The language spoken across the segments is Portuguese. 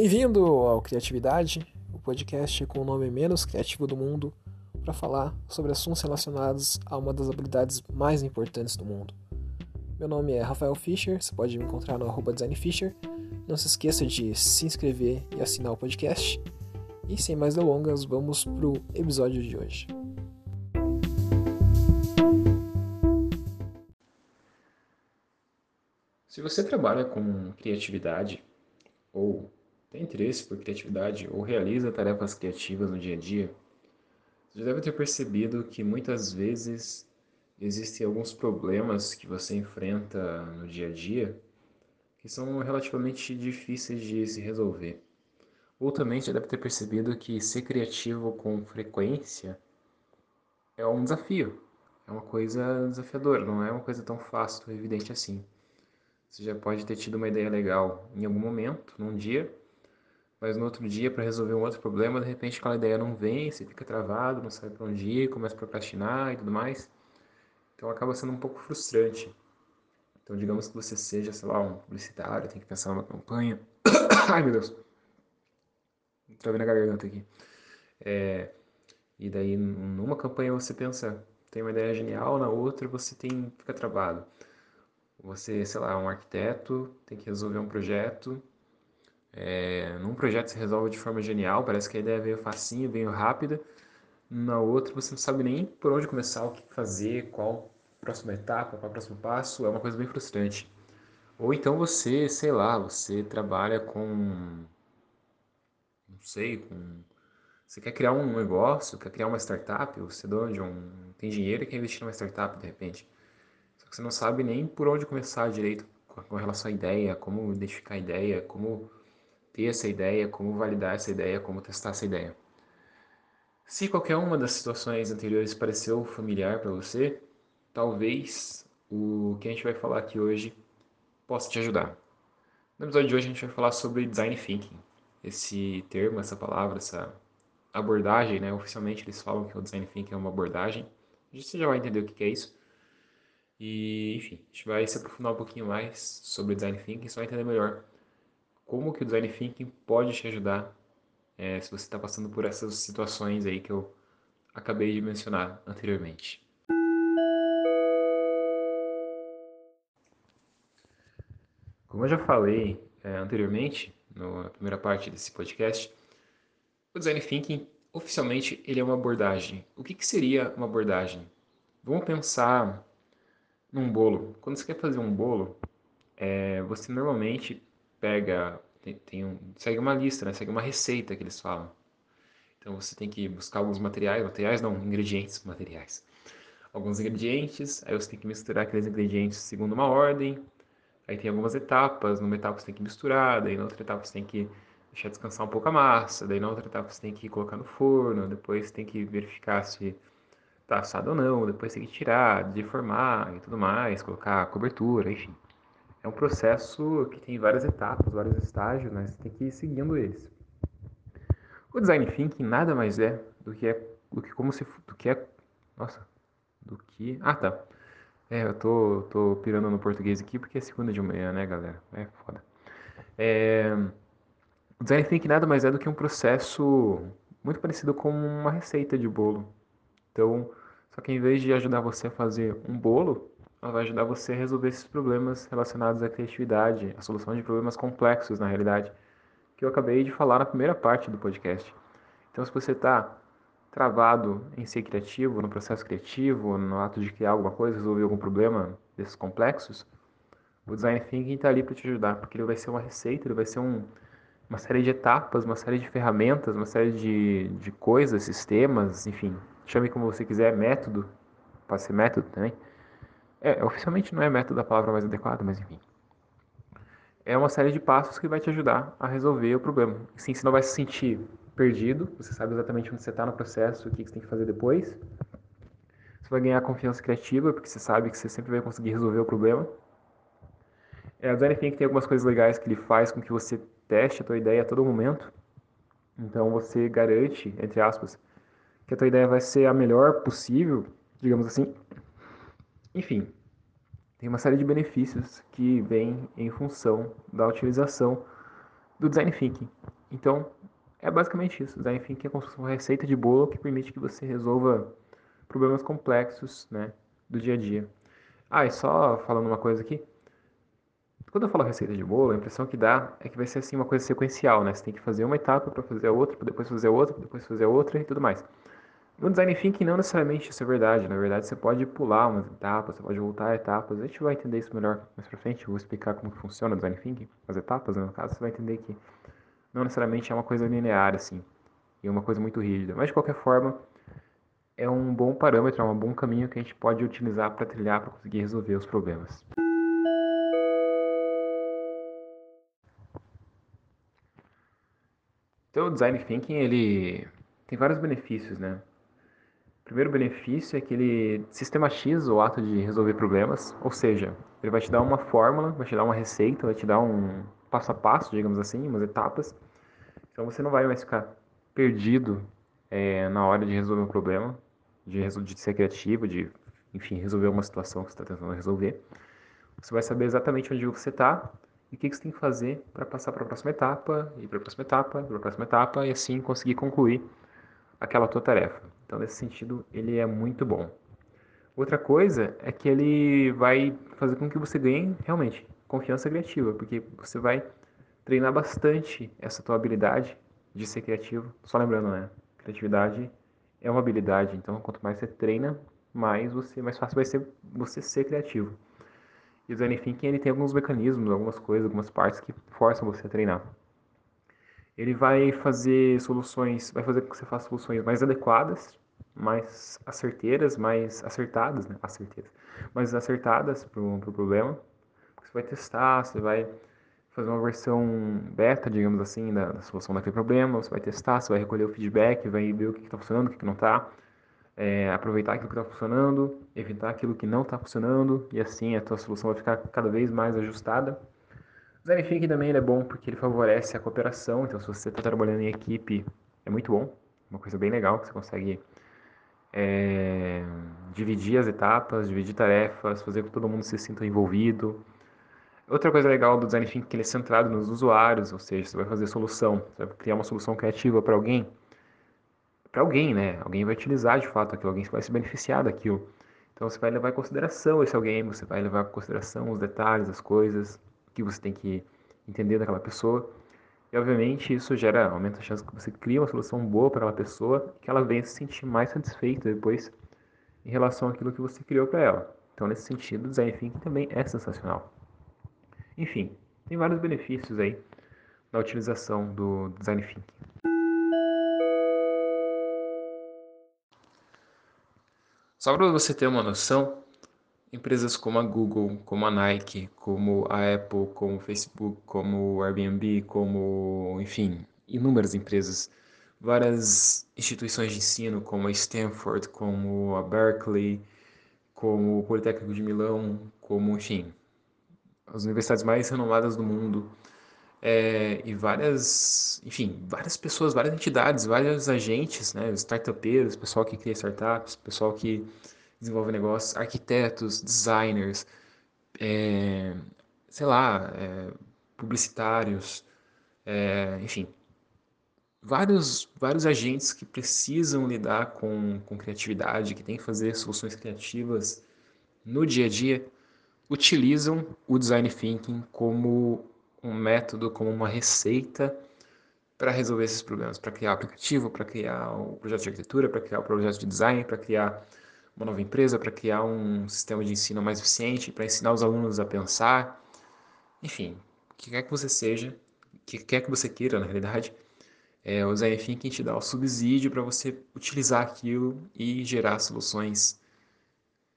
Bem-vindo ao Criatividade, o podcast com o nome menos criativo do mundo, para falar sobre assuntos relacionados a uma das habilidades mais importantes do mundo. Meu nome é Rafael Fischer, você pode me encontrar no arroba designfischer. Não se esqueça de se inscrever e assinar o podcast. E sem mais delongas, vamos pro episódio de hoje. Se você trabalha com criatividade, ou tem interesse por criatividade, ou realiza tarefas criativas no dia a dia, você já deve ter percebido que muitas vezes existem alguns problemas que você enfrenta no dia a dia que são relativamente difíceis de se resolver. Ou também já deve ter percebido que ser criativo com frequência é um desafio, é uma coisa desafiadora, não é uma coisa tão fácil, tão evidente assim. Você já pode ter tido uma ideia legal em algum momento, num dia, mas no outro dia, para resolver um outro problema, de repente aquela ideia não vem, você fica travado, não sabe para onde ir, começa a procrastinar e tudo mais. Então acaba sendo um pouco frustrante. Então, digamos que você seja, sei lá, um publicitário, tem que pensar numa campanha. Ai, meu Deus. Travei na garganta aqui. É, e daí, numa campanha você pensa, tem uma ideia genial, na outra você tem fica travado. Você, sei lá, um arquiteto, tem que resolver um projeto. É, num projeto se resolve de forma genial, parece que a ideia veio facinho, veio rápida. Na outra você não sabe nem por onde começar, o que fazer, qual a próxima etapa, qual o próximo passo. É uma coisa bem frustrante. Ou então você, sei lá, você trabalha com. Não sei, com. Você quer criar um negócio, quer criar uma startup, você é dono de um. Tem dinheiro e quer investir numa startup de repente que você não sabe nem por onde começar direito com relação à ideia, como identificar a ideia, como ter essa ideia, como validar essa ideia, como testar essa ideia. Se qualquer uma das situações anteriores pareceu familiar para você, talvez o que a gente vai falar aqui hoje possa te ajudar. No episódio de hoje a gente vai falar sobre design thinking. Esse termo, essa palavra, essa abordagem, né? Oficialmente eles falam que o design thinking é uma abordagem. Gente já vai entender o que é isso. E, enfim, a gente vai se aprofundar um pouquinho mais sobre Design Thinking, você vai entender melhor como que o Design Thinking pode te ajudar é, se você está passando por essas situações aí que eu acabei de mencionar anteriormente. Como eu já falei é, anteriormente, na primeira parte desse podcast, o Design Thinking, oficialmente, ele é uma abordagem. O que, que seria uma abordagem? Vamos pensar num bolo. Quando você quer fazer um bolo, é, você normalmente pega, tem, tem um, segue uma lista, né? segue uma receita que eles falam. Então você tem que buscar alguns materiais, materiais não, ingredientes, materiais. Alguns ingredientes, aí você tem que misturar aqueles ingredientes segundo uma ordem. Aí tem algumas etapas, numa etapa você tem que misturar, daí na outra etapa você tem que deixar descansar um pouco a massa, daí na outra etapa você tem que colocar no forno, depois tem que verificar se tá assado ou não, depois tem que tirar, deformar e tudo mais, colocar cobertura, enfim. É um processo que tem várias etapas, vários estágios, né? Você tem que ir seguindo eles. O design thinking nada mais é do que é do que como se do que é nossa, do que Ah, tá. É, eu tô, tô pirando no português aqui porque é segunda de manhã, né, galera? É foda. É, o design thinking nada mais é do que um processo muito parecido com uma receita de bolo. Então, só que em vez de ajudar você a fazer um bolo, ela vai ajudar você a resolver esses problemas relacionados à criatividade, a solução de problemas complexos na realidade, que eu acabei de falar na primeira parte do podcast. Então, se você está travado em ser criativo, no processo criativo, no ato de criar alguma coisa, resolver algum problema desses complexos, o Design Thinking está ali para te ajudar, porque ele vai ser uma receita, ele vai ser um, uma série de etapas, uma série de ferramentas, uma série de, de coisas, sistemas, enfim, chame como você quiser, método, pode ser método também. É, oficialmente não é método a palavra mais adequada, mas enfim. É uma série de passos que vai te ajudar a resolver o problema. Sim, você não vai se sentir perdido, você sabe exatamente onde você está no processo, o que você tem que fazer depois. Você vai ganhar confiança criativa, porque você sabe que você sempre vai conseguir resolver o problema. É, o Design Thinking tem algumas coisas legais que ele faz com que você teste a tua ideia a todo momento. Então você garante, entre aspas, que a tua ideia vai ser a melhor possível, digamos assim. Enfim, tem uma série de benefícios que vêm em função da utilização do Design Thinking. Então, é basicamente isso. Design Thinking é como se fosse uma receita de bolo que permite que você resolva problemas complexos né, do dia a dia. Ah, e só falando uma coisa aqui. Quando eu falo receita de bolo, a impressão que dá é que vai ser assim uma coisa sequencial, né? Você tem que fazer uma etapa para fazer a outra, para depois fazer a outra, para depois fazer a outra e tudo mais. No design thinking não necessariamente isso é verdade. Na verdade, você pode pular umas etapas, você pode voltar etapas. A gente vai entender isso melhor mais para frente. Eu vou explicar como funciona o design thinking, as etapas, né? no caso, você vai entender que não necessariamente é uma coisa linear assim, e uma coisa muito rígida. Mas de qualquer forma, é um bom parâmetro, é um bom caminho que a gente pode utilizar para trilhar para conseguir resolver os problemas. Então, o design thinking ele tem vários benefícios, né? O primeiro benefício é que ele sistematiza o ato de resolver problemas, ou seja, ele vai te dar uma fórmula, vai te dar uma receita, vai te dar um passo a passo, digamos assim, umas etapas. Então você não vai mais ficar perdido é, na hora de resolver um problema, de, de ser criativo, de, enfim, resolver uma situação que você está tentando resolver. Você vai saber exatamente onde você está e o que, você tem que fazer para passar para a próxima etapa, e para a próxima etapa, para a próxima etapa, e assim conseguir concluir aquela tua tarefa. Então, nesse sentido, ele é muito bom. Outra coisa é que ele vai fazer com que você ganhe realmente confiança criativa, porque você vai treinar bastante essa tua habilidade de ser criativo. Só lembrando, né? Criatividade é uma habilidade, então quanto mais você treina, mais você mais fácil vai ser você ser criativo. E o design thinking ele tem alguns mecanismos, algumas coisas, algumas partes que forçam você a treinar. Ele vai fazer soluções, vai fazer com que você faça soluções mais adequadas, mais acerteiras, mais acertadas, né? Acerteiras, mais acertadas para o pro problema. Você vai testar, você vai fazer uma versão beta, digamos assim, da, da, solução daquele problema. Você vai testar, você vai recolher o feedback, vai ver o que está funcionando, o que, que não está é, aproveitar aquilo que está funcionando, evitar aquilo que não está funcionando, e assim a tua solução vai ficar cada vez mais ajustada. O thinking também é bom porque ele favorece a cooperação, então se você está trabalhando em equipe, é muito bom, uma coisa bem legal, que você consegue é, dividir as etapas, dividir tarefas, fazer com que todo mundo se sinta envolvido. Outra coisa legal do design thinking é que ele é centrado nos usuários, ou seja, você vai fazer solução, você vai criar uma solução criativa para alguém, para alguém, né? Alguém vai utilizar de fato aquilo, alguém vai se beneficiar daquilo. Então você vai levar em consideração esse alguém, você vai levar em consideração os detalhes, as coisas que você tem que entender daquela pessoa. E obviamente isso gera, aumenta a chance que você cria uma solução boa para aquela pessoa, que ela venha se sentir mais satisfeita depois em relação àquilo que você criou para ela. Então nesse sentido, o design thinking também é sensacional. Enfim, tem vários benefícios aí na utilização do design thinking. Só para você ter uma noção, empresas como a Google, como a Nike, como a Apple, como o Facebook, como o Airbnb, como, enfim, inúmeras empresas, várias instituições de ensino como a Stanford, como a Berkeley, como o Politécnico de Milão, como, enfim, as universidades mais renomadas do mundo, é, e várias, enfim, várias pessoas, várias entidades, vários agentes, né, startupeiros, pessoal que cria startups, pessoal que desenvolve negócios, arquitetos, designers, é, sei lá, é, publicitários, é, enfim, vários, vários agentes que precisam lidar com, com criatividade, que têm que fazer soluções criativas no dia a dia, utilizam o design thinking como um método, como uma receita para resolver esses problemas, para criar aplicativo, para criar o projeto de arquitetura, para criar o projeto de design, para criar uma nova empresa, para criar um sistema de ensino mais eficiente, para ensinar os alunos a pensar. Enfim, o que quer que você seja, o que quer que você queira, na realidade, é, o design thinking te dá o subsídio para você utilizar aquilo e gerar soluções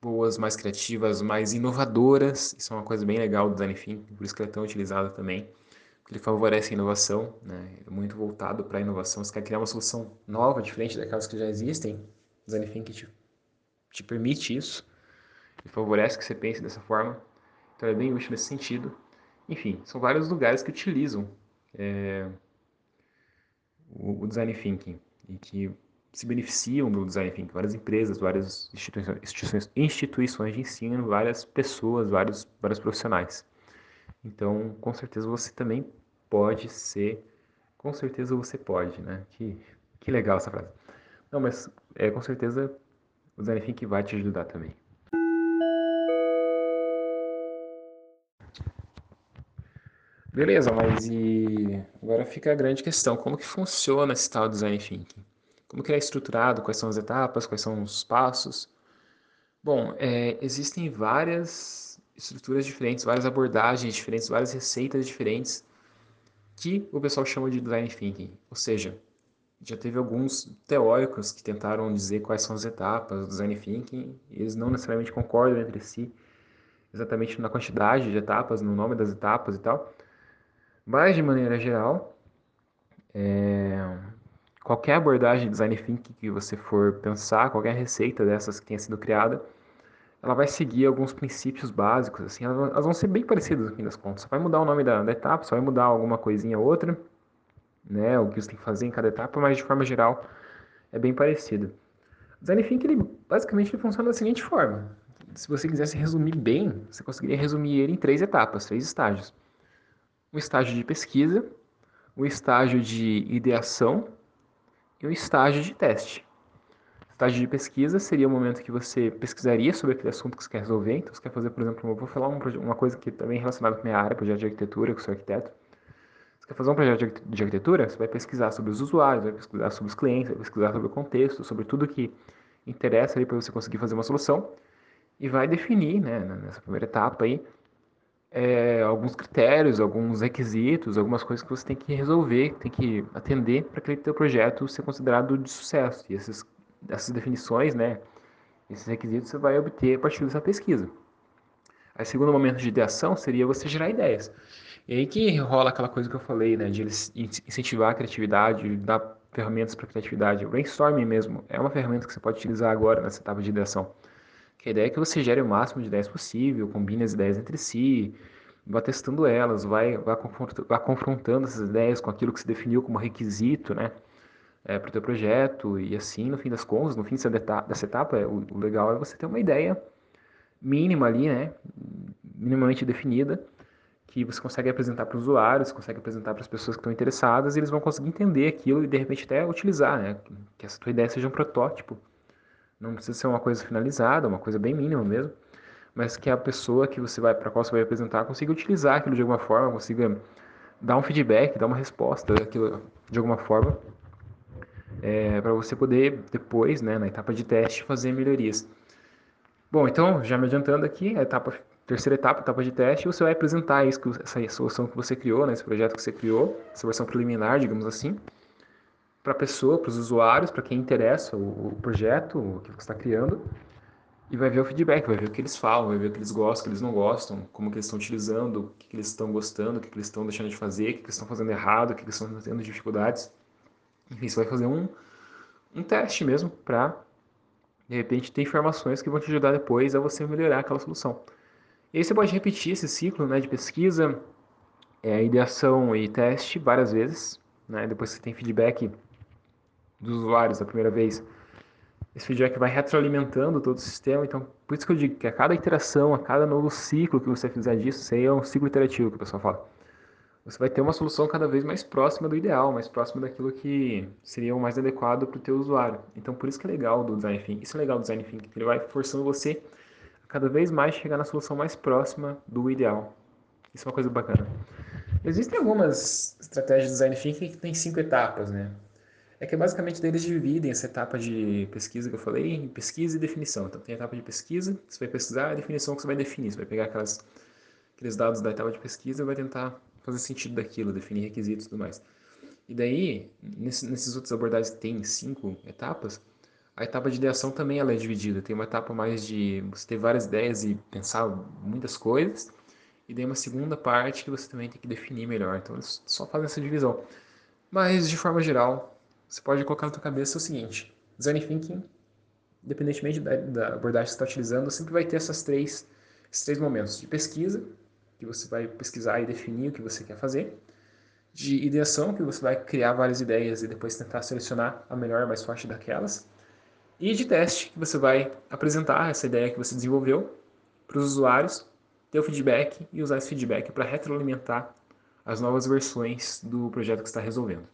boas, mais criativas, mais inovadoras. Isso é uma coisa bem legal do design thinking, por isso que ele é tão utilizado também. Porque ele favorece a inovação, né? é muito voltado para a inovação. Você quer criar uma solução nova, diferente daquelas que já existem, design thinking te, te permite isso. Ele favorece que você pense dessa forma. Então é bem útil nesse sentido. Enfim, são vários lugares que utilizam é, o, o design thinking e que se beneficiam do design thinking, várias empresas, várias instituições, instituições de ensino, várias pessoas, vários, vários profissionais. Então, com certeza você também pode ser, com certeza você pode, né? Que, que legal essa frase. Não, mas é, com certeza o thinking vai te ajudar também. Beleza, mas e agora fica a grande questão, como que funciona esse tal design thinking? Como que ele é estruturado? Quais são as etapas? Quais são os passos? Bom, é, existem várias estruturas diferentes, várias abordagens diferentes, várias receitas diferentes que o pessoal chama de design thinking. Ou seja, já teve alguns teóricos que tentaram dizer quais são as etapas do design thinking, e eles não necessariamente concordam entre si exatamente na quantidade de etapas, no nome das etapas e tal. Mas, de maneira geral, é, qualquer abordagem de design thinking que você for pensar, qualquer receita dessas que tenha sido criada, ela vai seguir alguns princípios básicos, assim, elas vão ser bem parecidas no fim das contas. Só vai mudar o nome da, da etapa, só vai mudar alguma coisinha ou outra, né, o que você tem que fazer em cada etapa, mas de forma geral é bem parecido. O design thinking, ele, basicamente, ele funciona da seguinte forma. Se você quisesse resumir bem, você conseguiria resumir ele em três etapas, três estágios. Um estágio de pesquisa, um estágio de ideação e um estágio de teste. Estágio de pesquisa seria o momento que você pesquisaria sobre aquele assunto que você quer resolver. Então, você quer fazer, por exemplo, vou falar uma coisa que também é relacionada com a minha área, projeto de arquitetura, que eu sou arquiteto. Quer fazer um projeto de arquitetura? Você vai pesquisar sobre os usuários, vai pesquisar sobre os clientes, vai pesquisar sobre o contexto, sobre tudo que interessa ali para você conseguir fazer uma solução e vai definir, né, nessa primeira etapa aí, é, alguns critérios, alguns requisitos, algumas coisas que você tem que resolver, tem que atender para aquele teu projeto ser considerado de sucesso. E esses essas definições, né, esses requisitos você vai obter a partir dessa pesquisa. Aí, segundo momento de ideação seria você gerar ideias. E aí que rola aquela coisa que eu falei, né, de incentivar a criatividade, dar ferramentas para criatividade. O brainstorming mesmo é uma ferramenta que você pode utilizar agora nessa etapa de ideação. Que a ideia é que você gere o máximo de ideias possível, combine as ideias entre si, vá testando elas, vai, vá, confrontando essas ideias com aquilo que se definiu como requisito, né? é, para o teu projeto e assim, no fim das contas, no fim dessa etapa, dessa etapa o, o legal é você ter uma ideia mínima ali, né, minimamente definida, que você consegue apresentar para os usuários, consegue apresentar para as pessoas que estão interessadas, e eles vão conseguir entender aquilo e de repente até utilizar, né, que essa tua ideia seja um protótipo. Não precisa ser uma coisa finalizada, uma coisa bem mínima mesmo, mas que a pessoa que você vai para qual você vai apresentar consiga utilizar aquilo de alguma forma, consiga dar um feedback, dar uma resposta daquilo de alguma forma é, para você poder depois, né, na etapa de teste, fazer melhorias. Bom, então, já me adiantando aqui, a etapa, terceira etapa, etapa de teste, você vai apresentar isso, essa solução que você criou, né, esse projeto que você criou, essa versão preliminar, digamos assim, para a pessoa, para os usuários, para quem interessa o, o projeto, o que você está criando, e vai ver o feedback, vai ver o que eles falam, vai ver o que eles gostam, o que eles não gostam, como que eles estão utilizando, o que, que eles estão gostando, o que, que eles estão deixando de fazer, o que, que eles estão fazendo errado, o que, eles estão tendo dificuldades. Enfim, você vai fazer um, um teste mesmo para, de repente, ter informações que vão te ajudar depois a você melhorar aquela solução. E aí você pode repetir esse ciclo né, de pesquisa, é, ideação e teste várias vezes. Né? Depois você tem feedback dos usuários da primeira vez, esse feedback vai retroalimentando todo o sistema. Então, por isso que eu digo que a cada iteração, a cada novo ciclo que você fizer disso, isso aí é um ciclo iterativo que o pessoal fala você vai ter uma solução cada vez mais próxima do ideal, mais próxima daquilo que seria o mais adequado para o teu usuário. Então, por isso que é legal do Design Thinking. Isso é legal do Design Thinking, ele vai forçando você cada vez mais chegar na solução mais próxima do ideal. Isso é uma coisa bacana. Existem algumas estratégias de Design Thinking que tem cinco etapas, né? É que basicamente eles dividem essa etapa de pesquisa que eu falei em pesquisa e definição. Então, tem a etapa de pesquisa, você vai pesquisar, a definição que você vai definir. Você vai pegar aquelas, aqueles dados da etapa de pesquisa e vai tentar fazer sentido daquilo, definir requisitos e tudo mais. E daí, nesse, nesses outros abordagens que tem cinco etapas, a etapa de ideação também ela é dividida. Tem uma etapa mais de você ter várias ideias e pensar muitas coisas, e daí uma segunda parte que você também tem que definir melhor. Então, eles só fazem essa divisão. Mas, de forma geral, você pode colocar na sua cabeça o seguinte, design thinking, independentemente da, da abordagem que você está utilizando, sempre vai ter essas três, esses três momentos de pesquisa, que você vai pesquisar e definir o que você quer fazer, de ideação, que você vai criar várias ideias e depois tentar selecionar a melhor, mais forte daquelas, e de teste, que você vai apresentar essa ideia que você desenvolveu para os usuários, ter o feedback e usar esse feedback para retroalimentar as novas versões do projeto que está resolvendo.